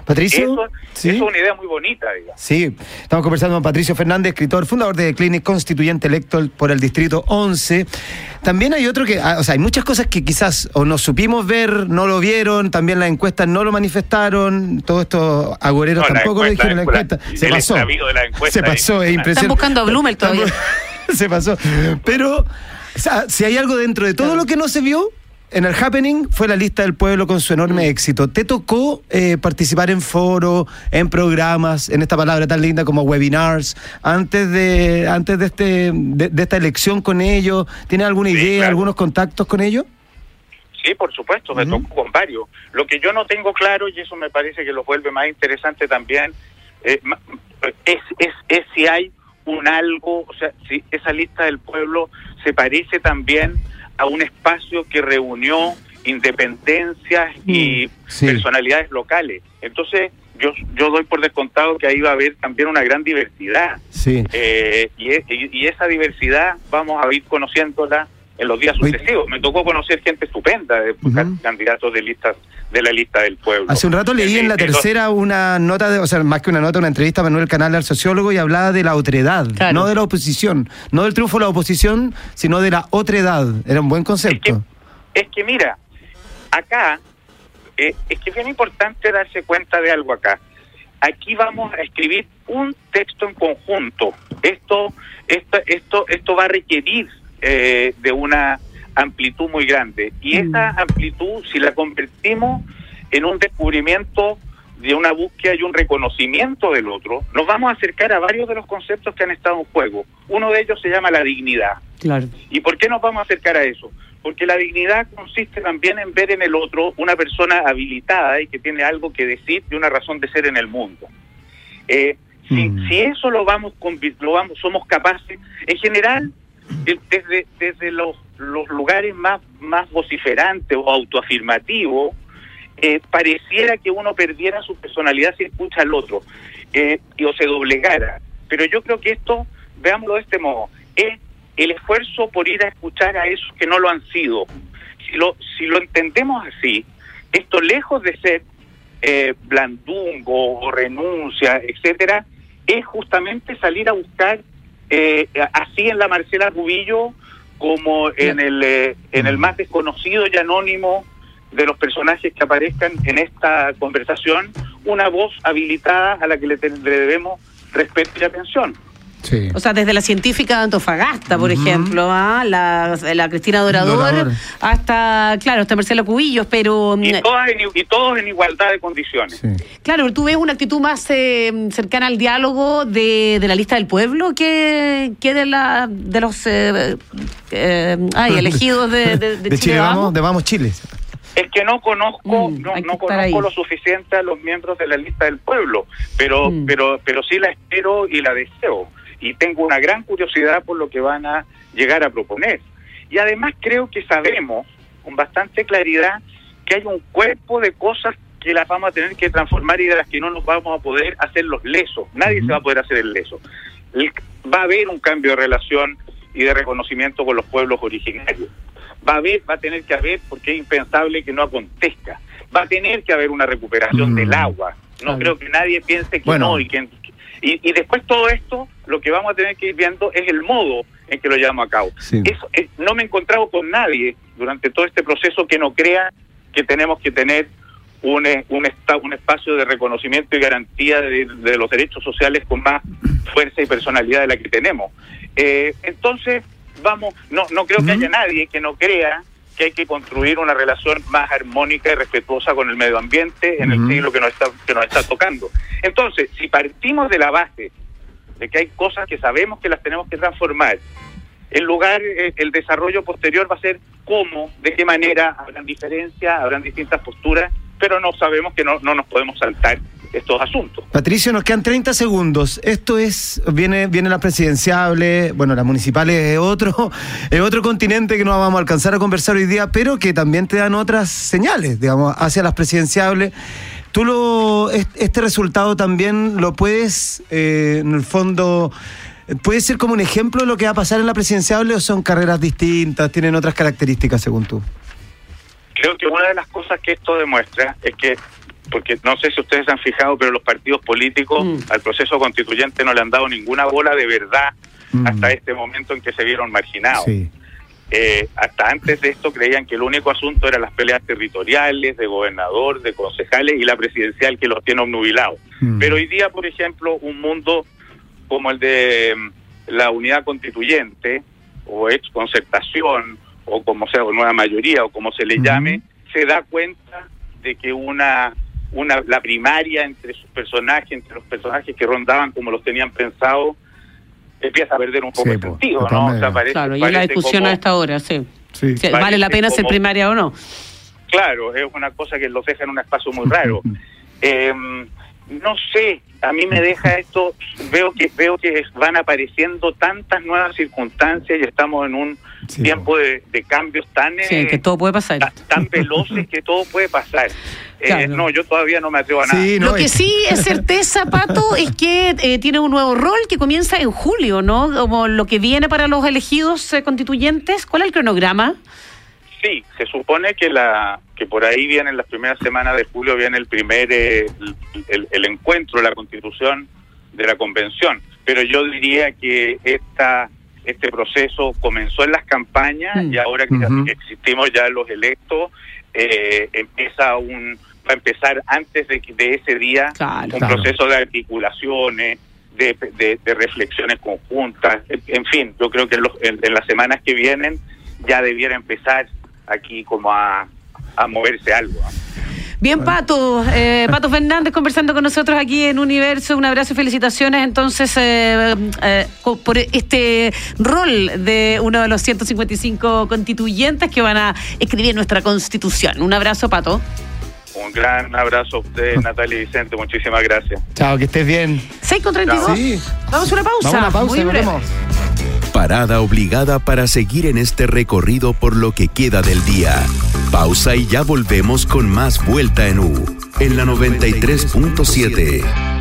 Patricio. Eso, es una idea muy bonita, digamos. Sí, estamos conversando con Patricio Fernández, escritor, fundador de Clinic, constituyente electo por el Distrito 11. También hay otro que, ah, o sea, hay muchas cosas que quizás o nos supimos ver, no lo vieron, también las encuestas no lo manifestaron, todos estos agoreros tampoco dijeron la encuesta. Se pasó. se pasó, es impresionante. Están buscando a Blumel todavía. se pasó. Pero, si hay algo dentro de todo lo que no se vio, en el Happening fue la lista del pueblo con su enorme mm. éxito. ¿Te tocó eh, participar en foros, en programas, en esta palabra tan linda como webinars, antes de antes de este de, esta elección con ellos? ¿Tienes alguna idea, algunos contactos con ellos? Sí, por supuesto, me tocó con varios. Lo que yo no tengo claro, y eso me parece que lo vuelve más interesante también, eh, es, es, es si hay un algo, o sea, si esa lista del pueblo se parece también a un espacio que reunió independencias y mm, personalidades locales. Entonces, yo, yo doy por descontado que ahí va a haber también una gran diversidad. Sí. Eh, y, y, esa diversidad vamos a ir conociéndola en los días sucesivos. Me tocó conocer gente estupenda, de candidatos de listas de la lista del pueblo. Hace un rato leí en la tercera una nota, de, o sea, más que una nota, una entrevista a Manuel Canal al sociólogo y hablaba de la otredad, no de la oposición, no del triunfo de la oposición, sino de la otredad. Era un buen concepto. Es que, mira, acá eh, es que es bien importante darse cuenta de algo acá. Aquí vamos a escribir un texto en conjunto. Esto, esto, esto, esto va a requerir eh, de una amplitud muy grande. Y mm. esa amplitud, si la convertimos en un descubrimiento de una búsqueda y un reconocimiento del otro, nos vamos a acercar a varios de los conceptos que han estado en juego. Uno de ellos se llama la dignidad. Claro. ¿Y por qué nos vamos a acercar a eso? Porque la dignidad consiste también en ver en el otro una persona habilitada y que tiene algo que decir y una razón de ser en el mundo. Eh, si, mm. si, eso lo vamos, lo vamos, somos capaces, en general desde, desde los, los lugares más, más vociferantes o autoafirmativos, eh, pareciera que uno perdiera su personalidad si escucha al otro eh, y, o se doblegara. Pero yo creo que esto, veámoslo de este modo, es el esfuerzo por ir a escuchar a esos que no lo han sido. Si lo, si lo entendemos así, esto lejos de ser eh, blandungo o renuncia, etcétera, es justamente salir a buscar eh, así en la Marcela Cubillo como en el, eh, en el más desconocido y anónimo de los personajes que aparezcan en esta conversación, una voz habilitada a la que le debemos respeto y atención. O sea, desde la científica de Antofagasta, por ejemplo, ¿ah? la, la, Cristina Dorador, hasta, claro, hasta Marcelo Cubillos, pero... Y, mm, todas en, y todos en igualdad de condiciones. Claro, tú ves una actitud más eh, cercana al diálogo de, de, la lista del pueblo que, que de, la, de los eh, eh, ay, elegidos de, de, Chile, vamos, de Vamos Chile. Es que no conozco, mm, no, no conozco lo suficiente a los miembros de la lista del pueblo, pero, mm. pero, pero sí la espero y la deseo y tengo una gran curiosidad por lo que van a llegar a proponer. Y además creo que sabemos con bastante claridad que hay un cuerpo de cosas que las vamos a tener que transformar y de las que no nos vamos a poder hacer los lesos. Nadie se va a poder hacer el leso. Va a haber un cambio de relación y de reconocimiento con los pueblos originarios. Va a haber, va a tener que haber, porque es impensable que no acontezca. Va a tener que haber una recuperación del agua. No creo que nadie piense que no y que y, después todo esto, lo que vamos a tener que ir viendo es el modo en que lo llevamos a cabo. Eso, no me he encontrado con nadie durante todo este proceso que no crea que tenemos que tener un, eh, un, un espacio de reconocimiento y garantía de, los derechos sociales con más fuerza y personalidad de la que tenemos. Eh, entonces, vamos, no, no creo que haya nadie que no crea que hay que construir una relación más armónica y respetuosa con el medio ambiente en el siglo que nos está que nos está tocando. Entonces, si partimos de la base de que hay cosas que sabemos que las tenemos que transformar, en lugar eh, el desarrollo posterior va a ser cómo, de qué manera, habrán diferencias, habrán distintas posturas, pero no sabemos que no, no nos podemos saltar estos asuntos. Patricio, nos quedan 30 segundos. Esto es, viene, viene la presidenciable, bueno, las municipales es otro, es otro continente que no vamos a alcanzar a conversar hoy día, pero que también te dan otras señales, digamos, hacia las presidenciables. Tú lo, este resultado también lo puedes, eh, en el fondo, ¿Puede ser como un ejemplo de lo que va a pasar en la presidenciable o son carreras distintas, tienen otras características según tú? Creo que una de las cosas que esto demuestra es que porque no sé si ustedes se han fijado, pero los partidos políticos mm. al proceso constituyente no le han dado ninguna bola de verdad mm. hasta este momento en que se vieron marginados. Eh, hasta antes de esto creían que el único asunto eran las peleas territoriales de gobernador, de concejales y la presidencial que los tiene obnubilados. Mm. Pero hoy día, por ejemplo, un mundo como el de la unidad constituyente o ex concertación o como sea, o nueva mayoría o como se le llame, se da cuenta de que una una la primaria entre sus personajes, entre los personajes que rondaban como los tenían pensado, empieza a perder un poco el sentido, ¿no? claro, y la discusión a esta hora, sí. ¿Vale la pena ser primaria o no? Claro, es una cosa que los deja en un espacio muy raro. Em, no sé, a mí me deja esto, veo que veo que van apareciendo tantas nuevas circunstancias y estamos en un tiempo de, cambios tan sí, que todo puede pasar. Tan, veloces que todo puede pasar. Eh, no, yo todavía no me atrevo a nada. Lo que sí es certeza, Pato, es que eh, tiene un nuevo rol que comienza en julio, ¿no? Como lo que viene para los elegidos eh, constituyentes. ¿Cuál es el cronograma? Sí, se supone que la que por ahí viene en las primeras semanas de julio viene el primer el, encuentro de la Constitución de la Convención, pero yo diría que esta este proceso comenzó en las campañas mm. y ahora que, existimos ya los electos eh, empieza un va a empezar antes de, de ese día un proceso de articulaciones, de, de, reflexiones conjuntas, en, fin, yo creo que en, en, las semanas que vienen ya debiera empezar aquí como a, a moverse algo. Bien, Pato, eh, Pato Fernández conversando con nosotros aquí en Universo. Un abrazo y felicitaciones entonces eh, eh, por este rol de uno de los 155 constituyentes que van a escribir nuestra constitución. Un abrazo, Pato. Un gran abrazo a usted, Natalia y Vicente. Muchísimas gracias. Chao, que estés bien. 6 con 32. Sí. Vamos a una pausa. Vamos a una pausa, Muy Parada obligada para seguir en este recorrido por lo que queda del día. Pausa y ya volvemos con más Vuelta en U, en la 93.7.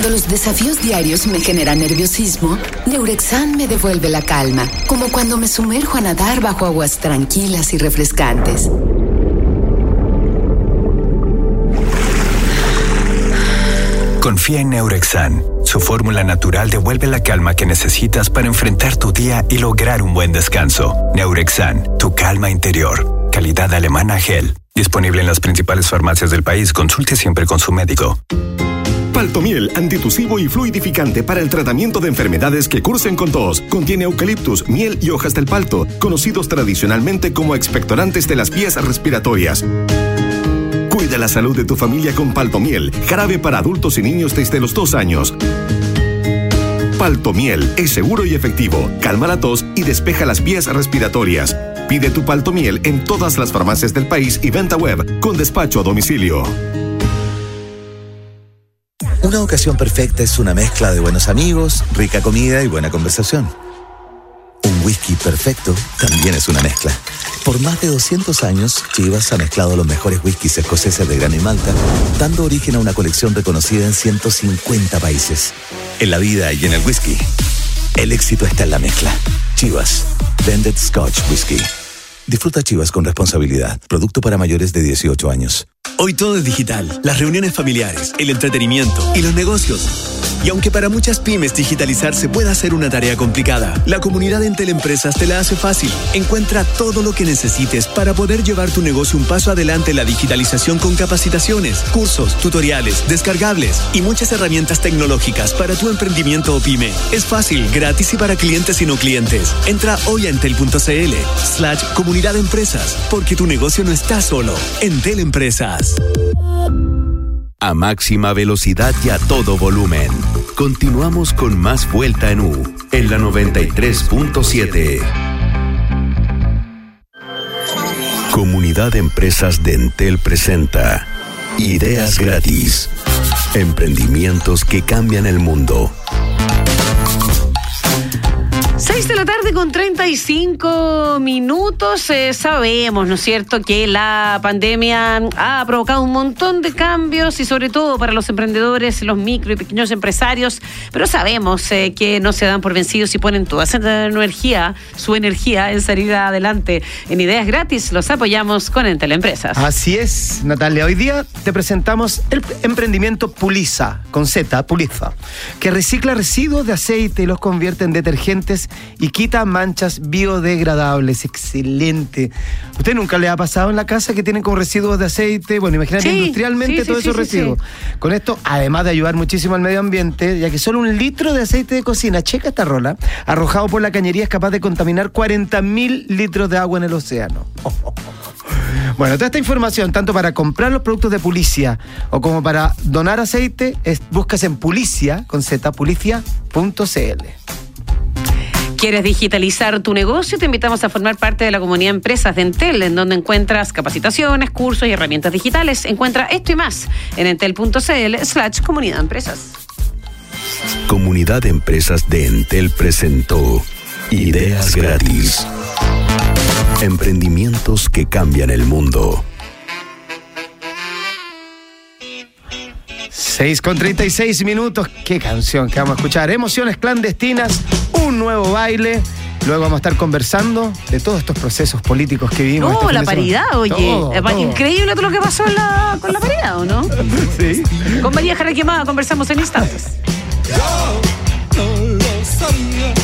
Cuando los desafíos diarios me generan nerviosismo, Neurexan me devuelve la calma, como cuando me sumerjo a nadar bajo aguas tranquilas y refrescantes. Confía en Neurexan. Su fórmula natural devuelve la calma que necesitas para enfrentar tu día y lograr un buen descanso. Neurexan, tu calma interior. Calidad alemana gel. Disponible en las principales farmacias del país. Consulte siempre con su médico. Paltomiel, antitusivo y fluidificante para el tratamiento de enfermedades que cursen con tos. Contiene eucaliptus, miel y hojas del palto, conocidos tradicionalmente como expectorantes de las vías respiratorias. Cuida la salud de tu familia con Paltomiel, jarabe para adultos y niños desde los dos años. Paltomiel es seguro y efectivo, calma la tos y despeja las vías respiratorias. Pide tu Paltomiel en todas las farmacias del país y venta web con despacho a domicilio. Una ocasión perfecta es una mezcla de buenos amigos, rica comida y buena conversación. Un whisky perfecto también es una mezcla. Por más de 200 años, Chivas ha mezclado los mejores whiskies escoceses de Gran y Malta, dando origen a una colección reconocida en 150 países. En la vida y en el whisky, el éxito está en la mezcla. Chivas, Blended Scotch Whisky. Disfruta Chivas con responsabilidad. Producto para mayores de 18 años. Hoy todo es digital. Las reuniones familiares, el entretenimiento y los negocios. Y aunque para muchas pymes digitalizarse pueda ser una tarea complicada, la comunidad Entel Empresas te la hace fácil. Encuentra todo lo que necesites para poder llevar tu negocio un paso adelante en la digitalización con capacitaciones, cursos, tutoriales, descargables y muchas herramientas tecnológicas para tu emprendimiento o pyme. Es fácil, gratis y para clientes y no clientes. Entra hoy a entel.cl slash comunidad empresas, porque tu negocio no está solo. Entel Empresas. A máxima velocidad y a todo volumen. Continuamos con más vuelta en U, en la 93.7. Comunidad de Empresas de Entel presenta Ideas gratis. Emprendimientos que cambian el mundo. 6 de la tarde con 35 minutos. Eh, sabemos, ¿no es cierto?, que la pandemia ha provocado un montón de cambios y sobre todo para los emprendedores, los micro y pequeños empresarios, pero sabemos eh, que no se dan por vencidos y ponen toda su energía, su energía en salir adelante. En Ideas Gratis los apoyamos con Entel Empresas. Así es, Natalia. Hoy día te presentamos el emprendimiento Puliza, con Z, Puliza, que recicla residuos de aceite y los convierte en detergentes y quita manchas biodegradables. Excelente. ¿Usted nunca le ha pasado en la casa que tienen como residuos de aceite? Bueno, imagínate industrialmente todos esos residuos. Con esto, además de ayudar muchísimo al medio ambiente, ya que solo un litro de aceite de cocina, checa esta rola, arrojado por la cañería es capaz de contaminar 40 mil litros de agua en el océano. Bueno, toda esta información, tanto para comprar los productos de Pulicia o como para donar aceite, es, buscas en Pulicia, con z, pulicia.cl. ¿Quieres digitalizar tu negocio? Te invitamos a formar parte de la comunidad Empresas de Entel, en donde encuentras capacitaciones, cursos y herramientas digitales. Encuentra esto y más en entel.cl slash comunidad empresas. Comunidad de Empresas de Entel presentó Ideas Gratis. Emprendimientos que cambian el mundo. 6 con 36 minutos. Qué canción que vamos a escuchar. Emociones clandestinas, un nuevo baile. Luego vamos a estar conversando de todos estos procesos políticos que vivimos. No, este la paridad, oye. Increíble todo lo que pasó con la paridad, ¿o no? sí. Con María Jara Quemada conversamos en instantes. Yo no lo sabía.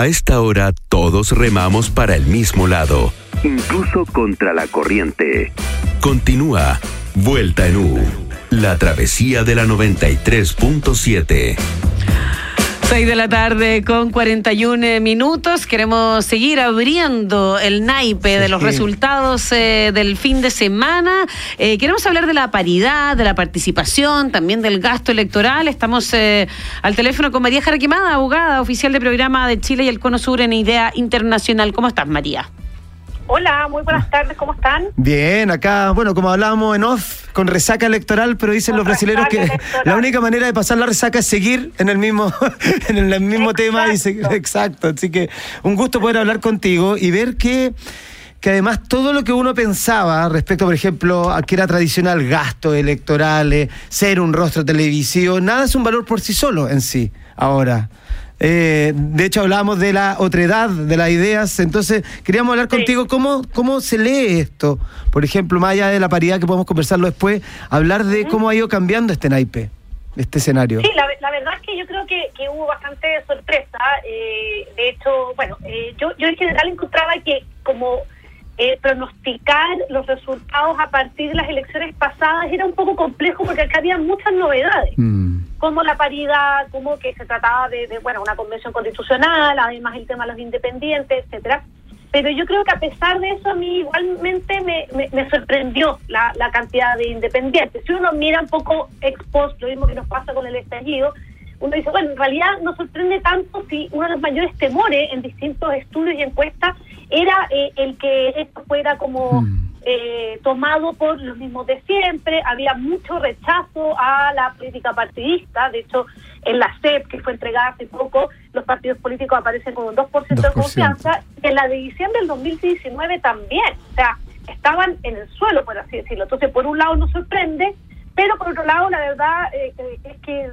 A esta hora todos remamos para el mismo lado, incluso contra la corriente. Continúa Vuelta en U, la travesía de la 93.7. 6 de la tarde con 41 minutos. Queremos seguir abriendo el naipe de los resultados eh, del fin de semana. Eh, queremos hablar de la paridad, de la participación, también del gasto electoral. Estamos eh, al teléfono con María Jaraquemada, abogada, oficial de programa de Chile y el Cono Sur en Idea Internacional. ¿Cómo estás, María? Hola, muy buenas tardes, ¿cómo están? Bien, acá, bueno, como hablábamos en off, con resaca electoral, pero dicen Con los brasileños que electoral. la única manera de pasar la resaca es seguir en el mismo, en el mismo tema y seguir, exacto. Así que un gusto poder hablar contigo y ver que que además todo lo que uno pensaba respecto, por ejemplo, a que era tradicional gastos electorales, ser un rostro televisivo, nada es un valor por sí solo en sí ahora. Eh, de hecho, hablábamos de la otredad, de las ideas. Entonces, queríamos hablar contigo cómo, cómo se lee esto. Por ejemplo, más allá de la paridad que podemos conversarlo después, hablar de cómo ha ido cambiando este naipe, este escenario. Sí, la, la verdad es que yo creo que, que hubo bastante sorpresa. eh, de hecho, bueno, eh, yo, yo en general encontraba que como eh, pronosticar los resultados a partir de las elecciones pasadas era un poco complejo porque acá había muchas novedades. Mm. como la paridad, como que se trataba de, de, bueno, una convención constitucional, además el tema de los independientes, etcétera. Pero yo creo que a pesar de eso, a mí igualmente me, me, me sorprendió la, la cantidad de independientes. Si uno mira un poco ex post, lo mismo que nos pasa con el estallido, uno dice, bueno, en realidad no sorprende tanto si uno de los mayores temores en distintos estudios y encuestas era eh, el que esto fuera como eh, tomado por los mismos de siempre, había mucho rechazo a la política partidista, de hecho en la CEP que fue entregada hace poco, los partidos políticos aparecen con un 2%, de 2%. confianza, en la de diciembre del 2019 también, o sea, estaban en el suelo, por así decirlo. Entonces, por un lado nos sorprende, pero por otro lado, la verdad eh, eh, es que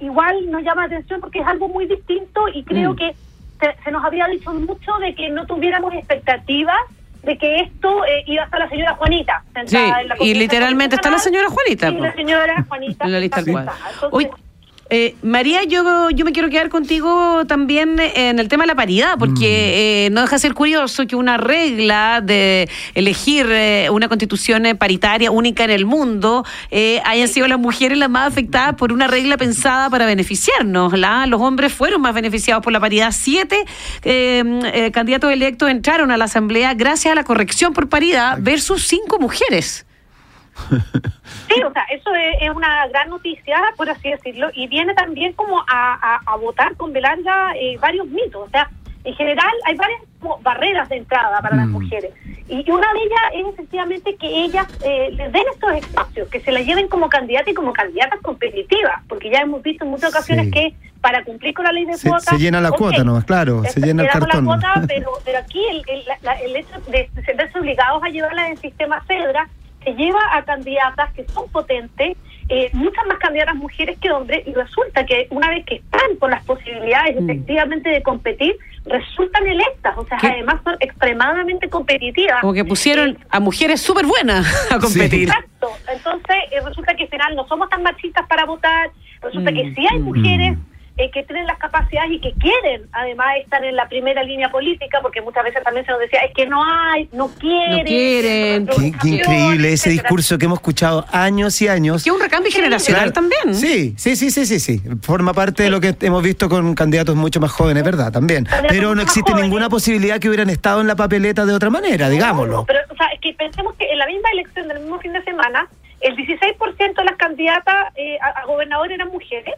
igual nos llama la atención porque es algo muy distinto y creo Mm. que se, se nos había dicho mucho de que no tuviéramos expectativas de que esto eh, iba a estar la señora Juanita. sentada Sí, en la y literalmente está la señora Juanita. Y po. la señora Juanita. La lista cual. Entonces, Oye, eh, María, yo, yo me quiero quedar contigo también en el tema de la paridad, porque eh, no deja de ser curioso que una regla de elegir eh, una constitución eh, paritaria única en el mundo eh, hayan sido las mujeres las más afectadas por una regla pensada para beneficiarnos. ¿la? Los hombres fueron más beneficiados por la paridad. Siete eh, candidatos electos entraron a la Asamblea gracias a la corrección por paridad versus cinco mujeres. Sí, o sea, eso es, una gran noticia, por así decirlo, y viene también como a, a, a votar con Belarga eh, varios mitos. O sea, en general hay varias como barreras de entrada para las Mm. mujeres. Y una de ellas es efectivamente que ellas eh, les den estos espacios, que se las lleven como candidatas y como candidatas competitivas, porque ya hemos visto en muchas ocasiones Sí. que para cumplir con la ley de Se, cuotas... se llena la ok, cuota nomás, claro, se se llena el cartón. la cuota, pero, pero aquí el, el, la- el hecho de, de verse obligados a llevarla en el sistema CEDRA se lleva a candidatas que son potentes, eh, muchas más candidatas mujeres que hombres, y resulta que una vez que están con las posibilidades mm. efectivamente de competir, resultan electas, o sea, además son extremadamente competitivas. Como que pusieron eh, a mujeres súper buenas a competir. Exacto, entonces eh, resulta que al final no somos tan machistas para votar, resulta que mm. sí hay mujeres eh, que tienen las capacidades y que quieren además estar en la primera línea política, porque muchas veces también se nos decía, es que no hay, no quieren. No quieren. Qué, increíble ese discurso que hemos escuchado años y años. Que un recambio generacional también. Sí, sí, sí, sí, sí, sí. Forma parte de lo que hemos visto con candidatos mucho más jóvenes, ¿verdad? También. Pero no existe ninguna posibilidad que hubieran estado en la papeleta de otra manera, digámoslo. pero, o sea, es que pensemos que en la misma elección del mismo fin de semana, el 16% de las candidatas eh, a, a gobernador eran mujeres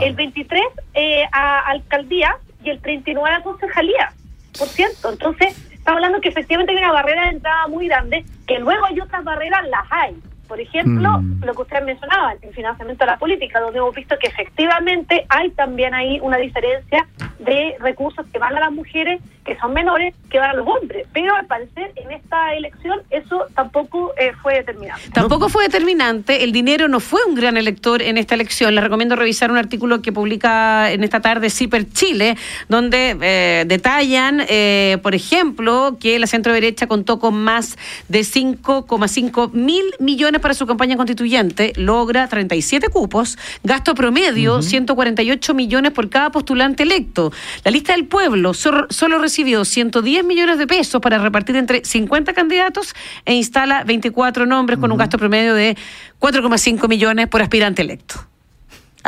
el 23 eh, a alcaldía y el 39 a concejalía, por ciento. Entonces, estamos hablando que efectivamente hay una barrera de entrada muy grande, que luego hay otras barreras, las hay. Por ejemplo, mm. lo que usted mencionaba, el financiamiento de la política, donde hemos visto que efectivamente hay también ahí una diferencia de recursos que van a las mujeres, que son menores, que van a los hombres. Pero al parecer en esta elección eso tampoco eh, fue determinante. Tampoco fue determinante. El dinero no fue un gran elector en esta elección. Les recomiendo revisar un artículo que publica en esta tarde Ciper Chile, donde eh, detallan, eh, por ejemplo, que la centro derecha contó con más de 5,5 mil millones para su campaña constituyente, logra 37 cupos, gasto promedio 148 millones por cada postulante electo. La lista del pueblo solo recibió 110 millones de pesos para repartir entre 50 candidatos e instala 24 nombres con un gasto promedio de 4,5 millones por aspirante electo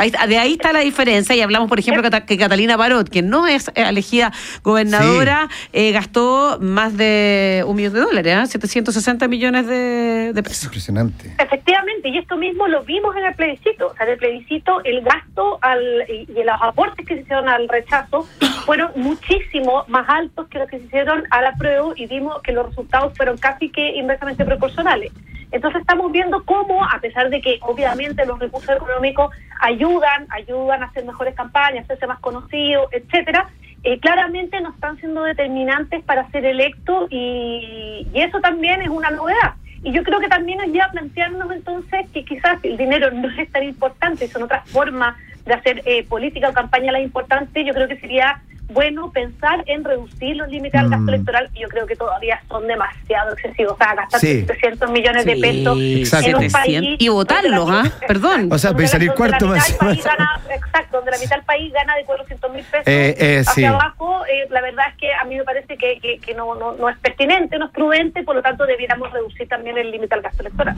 de ahí está la diferencia y hablamos, por ejemplo, que Catalina Barot, que no es eh, elegida gobernadora, eh, gastó más de un millón de dólares, 760 ¿eh? millones de, pesos. Impresionante. Efectivamente, y esto mismo lo vimos en el plebiscito. O sea, en el plebiscito el gasto al, y, los aportes que se hicieron al rechazo fueron muchísimo más altos que los que se hicieron a la prueba y vimos que los resultados fueron casi que inversamente proporcionales. Entonces estamos viendo cómo, a pesar de que obviamente los recursos económicos ayudan, ayudan a hacer mejores campañas, hacerse más conocidos, etcétera, eh, claramente no están siendo determinantes para ser electos y, eso también es una novedad. Y yo creo que también es ya plantearnos entonces que quizás el dinero no es tan importante, son otras formas de hacer eh, política o campaña la importante, yo creo que sería bueno pensar en reducir los límites al gasto mm. electoral, y yo creo que todavía son demasiado excesivos. O sea, gastar 700 millones de pesos en un país. Y votarlos, ¿ah? Perdón. O sea, salir cuarto más. exacto, donde la mitad del país gana de 400 mil pesos eh, eh, hacia abajo, eh, la verdad es que a mí me parece que, que, no, no, no es pertinente, no es prudente, por lo tanto debiéramos reducir también el límite al gasto electoral.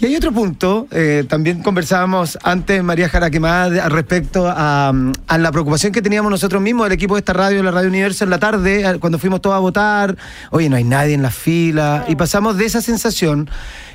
Y hay otro punto, eh, también conversábamos antes, María Jaraquemada, respecto a, a, la preocupación que teníamos nosotros mismos, el equipo de esta radio, la Radio Universo, en la tarde, cuando fuimos todos a votar, oye, no hay nadie en la fila, y pasamos de esa sensación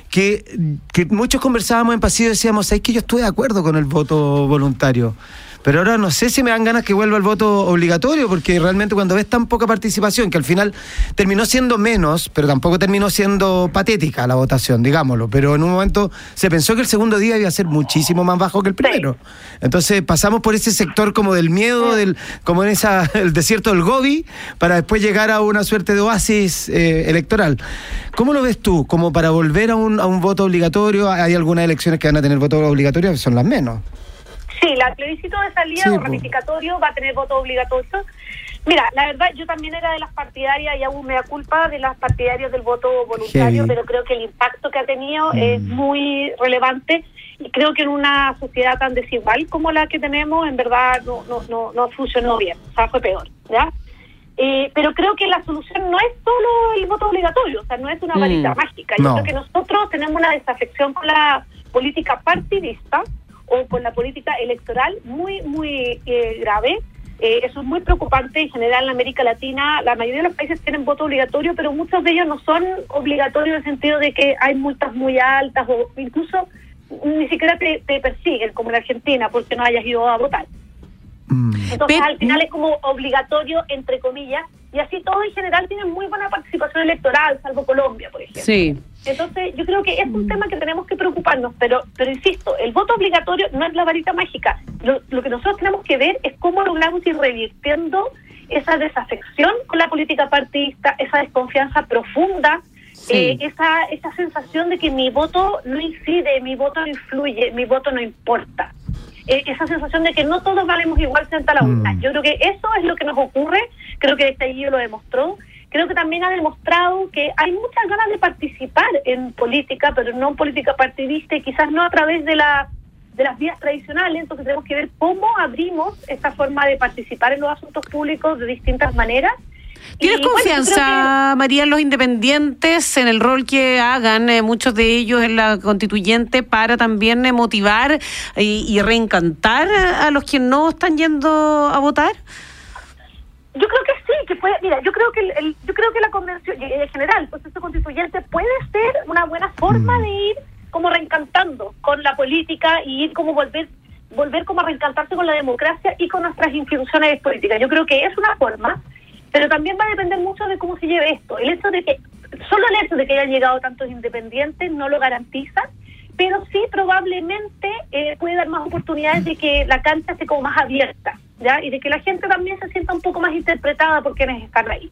que, que muchos conversábamos en pasillo y decíamos, es que yo estoy de acuerdo con el voto voluntario. Pero ahora no sé si me dan ganas que vuelva el voto obligatorio, porque realmente cuando ves tan poca participación, que al final terminó siendo menos, pero tampoco terminó siendo patética la votación, digámoslo. Pero en un momento se pensó que el segundo día iba a ser muchísimo más bajo que el primero. Entonces pasamos por ese sector como del miedo, del, como en esa, el desierto del Gobi, para después llegar a una suerte de oasis eh, electoral. ¿Cómo lo ves tú? Como para volver a un, a un voto obligatorio, hay algunas elecciones que van a tener voto obligatorio, son las menos. Sí, la plebiscito de salida o ratificatorio va a tener voto obligatorio. Mira, la verdad, yo también era de las partidarias y aún me da culpa de las partidarias del voto voluntario, pero creo que el impacto que ha tenido es mm. muy relevante y creo que en una sociedad tan desigual como la que tenemos, en verdad no, no, no, no funcionó bien, o sea, fue peor, ¿ya? Eh, pero creo que la solución no es solo el voto obligatorio, o sea, no es una varita mm. mágica. Yo creo que nosotros tenemos una desafección con la política partidista o con la política electoral muy, muy eh, grave. Eh, eso es muy preocupante en general en América Latina. La mayoría de los países tienen voto obligatorio, pero muchos de ellos no son obligatorios en el sentido de que hay multas muy altas o incluso ni siquiera te, te persiguen, como en Argentina, porque no hayas ido a votar. Mm. Entonces, al final es como obligatorio, entre comillas, y así todos en general tienen muy buena participación electoral, salvo Colombia, por ejemplo. Sí. Entonces, yo creo que es un mm. tema que tenemos que preocuparnos, pero pero insisto, el voto obligatorio no es la varita mágica. Lo, lo que nosotros tenemos que ver es cómo logramos ir revirtiendo esa desafección con la política partidista, esa desconfianza profunda Eh, esa, esa sensación de que mi voto no incide, mi voto no influye, mi voto no importa. Eh, esa sensación de que no todos valemos igual frente a la urna. Mm. Yo creo que eso es lo que nos ocurre, creo que este año lo demostró. Creo que también ha demostrado que hay muchas ganas de participar en política, pero no en política partidista y quizás no a través de la de las vías tradicionales, entonces tenemos que ver cómo abrimos esta forma de participar en los asuntos públicos de distintas maneras ¿Tienes confianza, María, en los independientes, en el rol que hagan eh, muchos de ellos en la constituyente para también eh, motivar y, reencantar a los que no están yendo a votar? Yo creo que sí, que puede, mira, yo creo que el, yo creo que la convención en general, el proceso constituyente puede ser una buena forma mm. de ir como reencantando con la política y ir como volver volver como a reencantarse con la democracia y con nuestras instituciones políticas. Yo creo que es una forma pero también va a depender mucho de cómo se lleve esto. El hecho de que, solo el hecho de que hayan llegado tantos independientes no lo garantiza, pero sí probablemente eh, puede dar más oportunidades de que la cancha esté como más abierta, ¿ya? Y de que la gente también se sienta un poco más interpretada por quienes están ahí.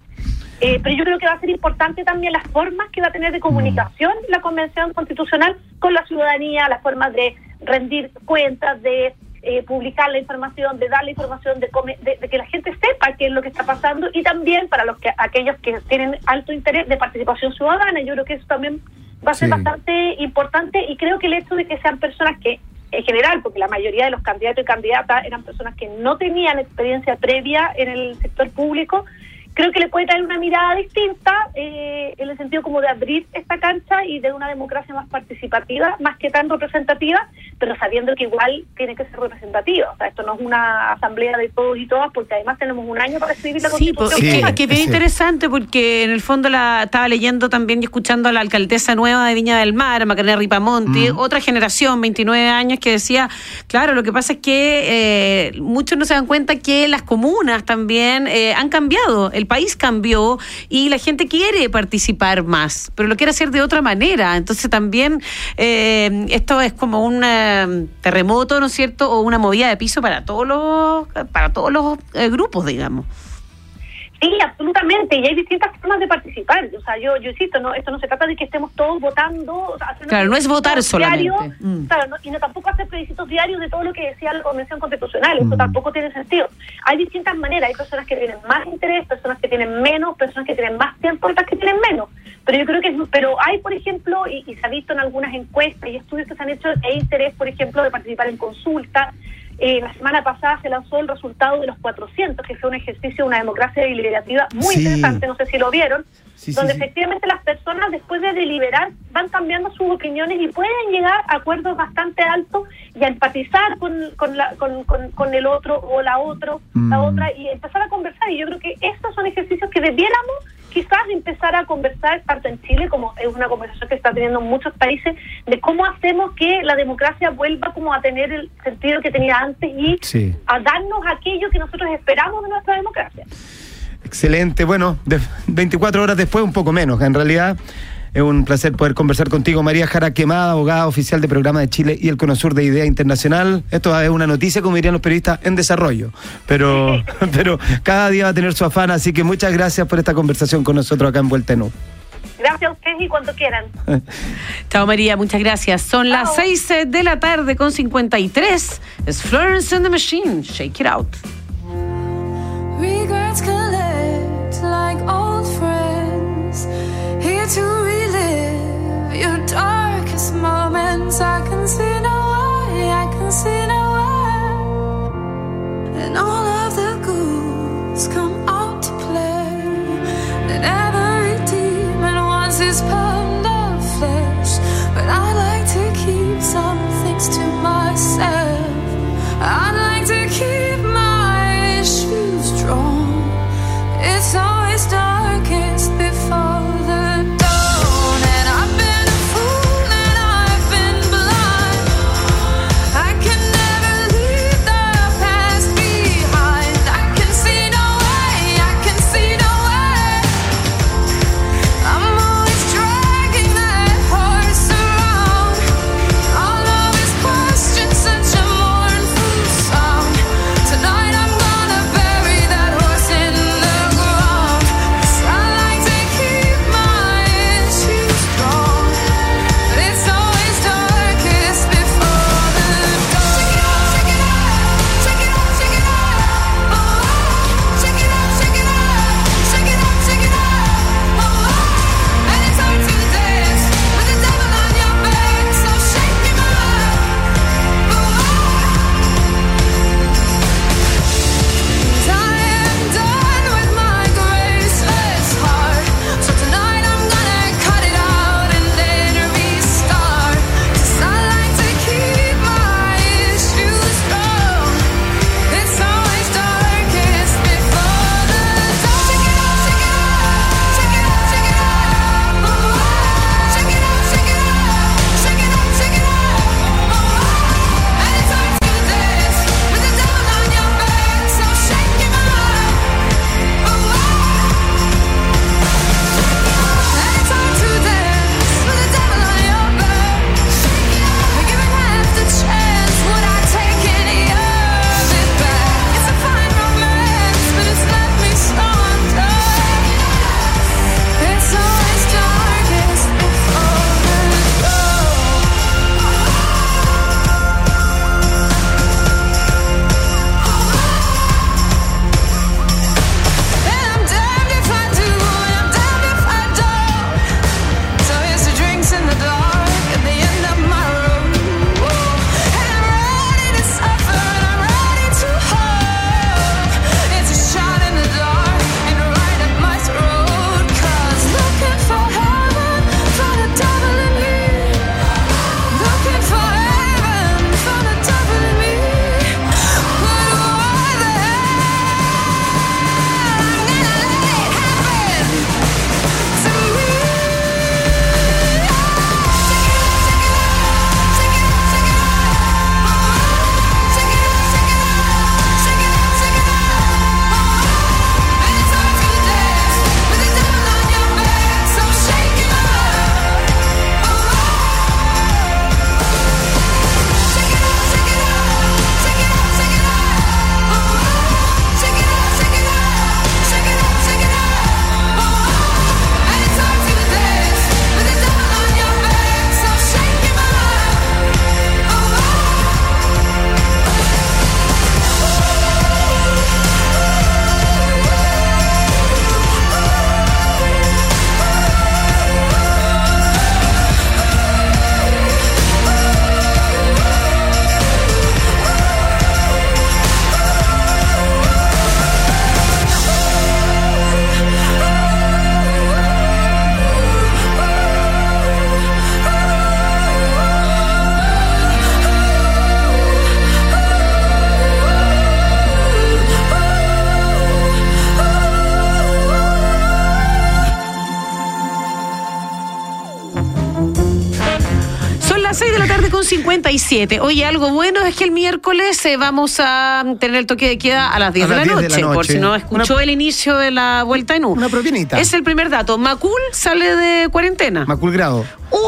Eh, pero yo creo que va a ser importante también las formas que va a tener de comunicación la Convención Constitucional con la ciudadanía, las formas de rendir cuentas, de eh, publicar la información, de dar la información, de, de, que la gente sepa qué es lo que está pasando y también para los que aquellos que tienen alto interés de participación ciudadana. Yo creo que eso también va a ser bastante importante y creo que el hecho de que sean personas que en general, porque la mayoría de los candidatos y candidatas eran personas que no tenían experiencia previa en el sector público, creo que le puede traer una mirada distinta eh, en el sentido como de abrir esta cancha y de una democracia más participativa, más que tan representativa, pero sabiendo que igual tiene que ser representativa. O sea, esto no es una asamblea de todos y todas, porque además tenemos un año para escribir la sí, pues, Constitución. Sí, que bien interesante, porque en el fondo la estaba leyendo también y escuchando a la alcaldesa nueva de Viña del Mar, Macarena Ripamonti, mm. otra generación, 29 años, que decía, claro, lo que pasa es que eh, muchos no se dan cuenta que las comunas también eh, han cambiado. El país cambió y la gente quiere participar más, pero lo quiere hacer de otra manera. Entonces también eh, esto es como un eh, terremoto, ¿no es cierto? O una movida de piso para todos los, para todos los eh, grupos, digamos. Sí, absolutamente, y hay distintas formas de participar. O sea, yo, yo insisto, no, esto no se trata de que estemos todos votando. claro, no es votar solamente. Mm. Claro, y no tampoco hacer plebiscitos diarios de todo lo que decía la Convención Constitucional. Eso mm. tampoco tiene sentido. Hay distintas maneras. Hay personas que tienen más interés, personas que tienen menos, personas que tienen más tiempo, otras que tienen menos. Pero yo creo que, pero hay, por ejemplo, y, y se ha visto en algunas encuestas y estudios que se han hecho, hay interés, por ejemplo, de participar en consultas eh, la semana pasada se lanzó el resultado de los 400, que fue un ejercicio de una democracia deliberativa muy interesante, no sé si lo vieron, donde efectivamente las personas después de deliberar van cambiando sus opiniones y pueden llegar a acuerdos bastante altos y a empatizar con, con, la, con, con, el otro o la, otro, la mm. otra y empezar a conversar. Y yo creo que estos son ejercicios que debiéramos quizás empezar a conversar, tanto en Chile como es una conversación que está teniendo muchos países, de cómo hacemos que la democracia vuelva como a tener el sentido que tenía antes y a darnos aquello que nosotros esperamos de nuestra democracia. Excelente, bueno, de 24 horas después un poco menos, en realidad es un placer poder conversar contigo, María Jara Quemada, abogada oficial del programa de Chile y el Conosur de Idea Internacional. Esto es una noticia, como dirían los periodistas, en desarrollo. Pero, pero cada día va a tener su afán, así que muchas gracias por esta conversación con nosotros acá en Vuelta en U. Gracias a ustedes y cuando quieran. Chao María, muchas gracias. Son las 6 de la tarde con 53. Es Florence and the Machine. Shake it out. Regrets collect like old friends. Here to your darkest moments. I can see no way, I can see no way. And all of the ghouls come out to play. And Oye, algo bueno es que el miércoles eh, vamos a tener el toque de queda a las 10, de, la noche, por si no escuchó el inicio de la vuelta en U. Una propinita. Es el primer dato. Macul sale de cuarentena. Macul Grado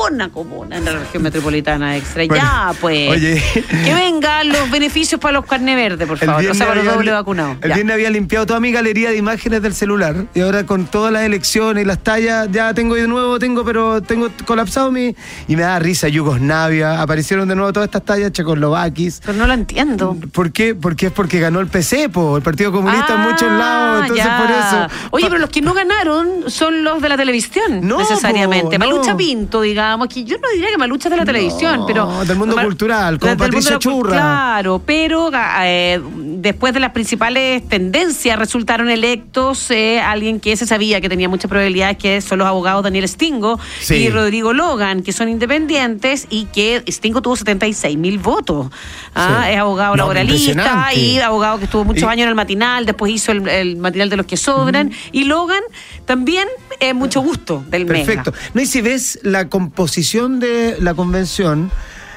una comuna en la región metropolitana extra. ya, pues. Oye. Que vengan los beneficios para los carne verde, por favor. O sea, para los doble vacunados. El viernes había limpiado toda mi galería de imágenes del celular. Y ahora con todas las elecciones y las tallas, ya tengo de nuevo, tengo, pero tengo colapsado mi. Y me da risa Yugoslavia. Aparecieron de nuevo todas estas tallas, checoslovakis. Pero no lo entiendo. ¿Por qué? Porque es porque ganó el PC, po, el Partido Comunista en muchos lados. Entonces por eso. Oye, pero los que no ganaron son los de la televisión. No. Necesariamente. Malucha Pinto, digamos, que yo no diría que Malucha de la televisión, pero. Del mundo cultural, como Patricia Churra. Claro, pero eh, después de las principales tendencias resultaron electos eh, alguien que se sabía que tenía muchas probabilidades, que son los abogados Daniel Stingo y Rodrigo Logan, que son independientes y que Stingo tuvo 76 mil votos. Ah, es abogado laboralista y abogado que estuvo muchos años en el matinal, después hizo el, matinal de los que sobran. Y Logan también, es mucho gusto del Perfecto. No, y si ves la composición de la convención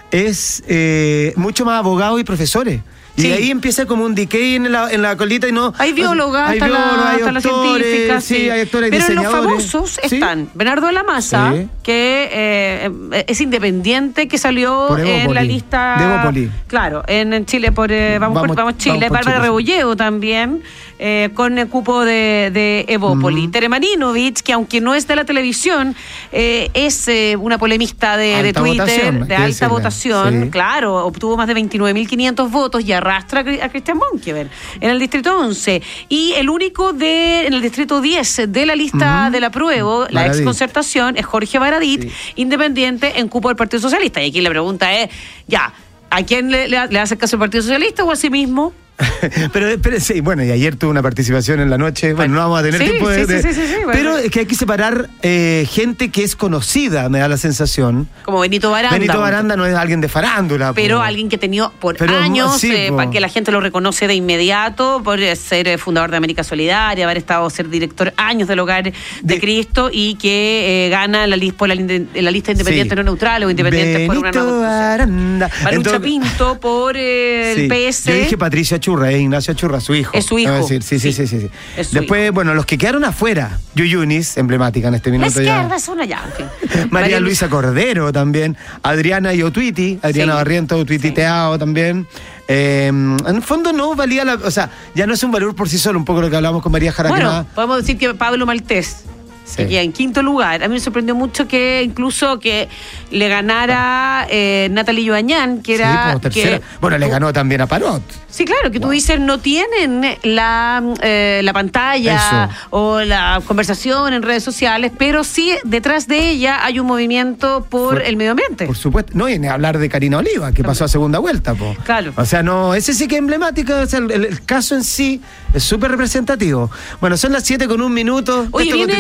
es eh, mucho más abogados y profesores. Y ahí empieza como un decay en la, en la colita y no. Hay biólogas, hay, biólogos, científicas. Sí, hay actores, Pero en los famosos están Bernardo de la Maza, que eh, es independiente, que salió en la lista. De Claro, en Chile por. Eh, vamos, vamos, Chile. Bárbara Rebolledo también. Eh, con el cupo de, de Evópoli. Teremarinovic, que aunque no es de la televisión, es una polemista de, Twitter, de alta votación, claro, obtuvo más de 29.500 votos y arrastra a Cristian Monkever en el distrito 11. Y el único de, en el distrito 10 de la lista de la prueba, la ex concertación, es Jorge Baradit, independiente en cupo del Partido Socialista. Y aquí la pregunta es, ya, ¿a quién le, le hace caso el Partido Socialista o a sí mismo? pero, pero, sí, bueno, y ayer tuve una participación en la noche. Bueno, no vamos a tener tiempo de. Pero es que hay que separar eh, gente que es conocida, me da la sensación. Como Benito Baranda. Benito Baranda no es alguien de farándula. Pero alguien que ha tenido por años, eh, para que la gente lo reconoce de inmediato, por ser eh, fundador de América Solidaria, haber estado ser director años del Hogar de, Cristo y que gana la, lista, la, la lista independiente no neutral o independiente por una Baranda. Marucha Pinto por el PS. Yo dije Patricia Churra, es Ignacio Churra, su hijo. Es su hijo. sí, sí, sí, sí, sí. Después, bueno, los que quedaron afuera, Yuyunis, emblemática en este minuto la ya. es una ya, María, Luisa Cordero también, Adriana y Otwiti, Adriana Barriento, Otwiti Teao también. Eh, en el fondo no valía la. O sea, ya no es un valor por sí solo, un poco lo que hablamos con María Jaraquemá. Bueno, podemos decir que Pablo Maltés en quinto lugar. A mí me sorprendió mucho que incluso que le ganara eh, Natalie Joañán, que era... Que, bueno, le ganó también a Parot. Sí, claro, que tú dices, no tienen la, eh, la pantalla o la conversación en redes sociales, pero sí detrás de ella hay un movimiento por, el medio ambiente. Por supuesto. No, y ni hablar de Karina Oliva, que pasó a segunda vuelta. Po. Claro. O sea, no, ese sí que es emblemático, el, caso en sí es súper representativo. Bueno, son las 7 con un minuto. Oye, viene,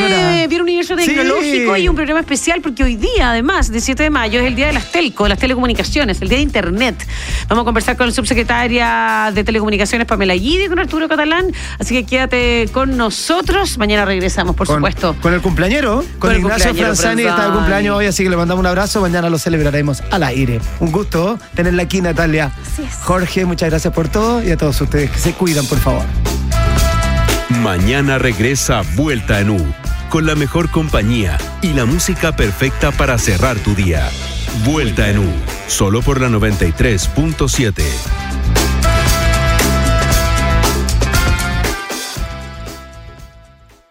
viene, Universo Tecnológico y un programa especial porque hoy día, además, de 7 de mayo, es el día de las telco, las telecomunicaciones, el día de Internet. Vamos a conversar con la subsecretaria de Telecomunicaciones, Pamela Guidi, con Arturo Catalán. Así que quédate con nosotros. Mañana regresamos, por supuesto. Con el cumpleañero, con, Ignacio Franzani, está de cumpleaños hoy, así que le mandamos un abrazo. Mañana lo celebraremos al aire. Un gusto tenerla aquí, Natalia. Jorge, muchas gracias por todo y a todos ustedes que se cuidan, por favor. Mañana regresa Vuelta en U, con la mejor compañía y la música perfecta para cerrar tu día. Vuelta en U, solo por la 93.7.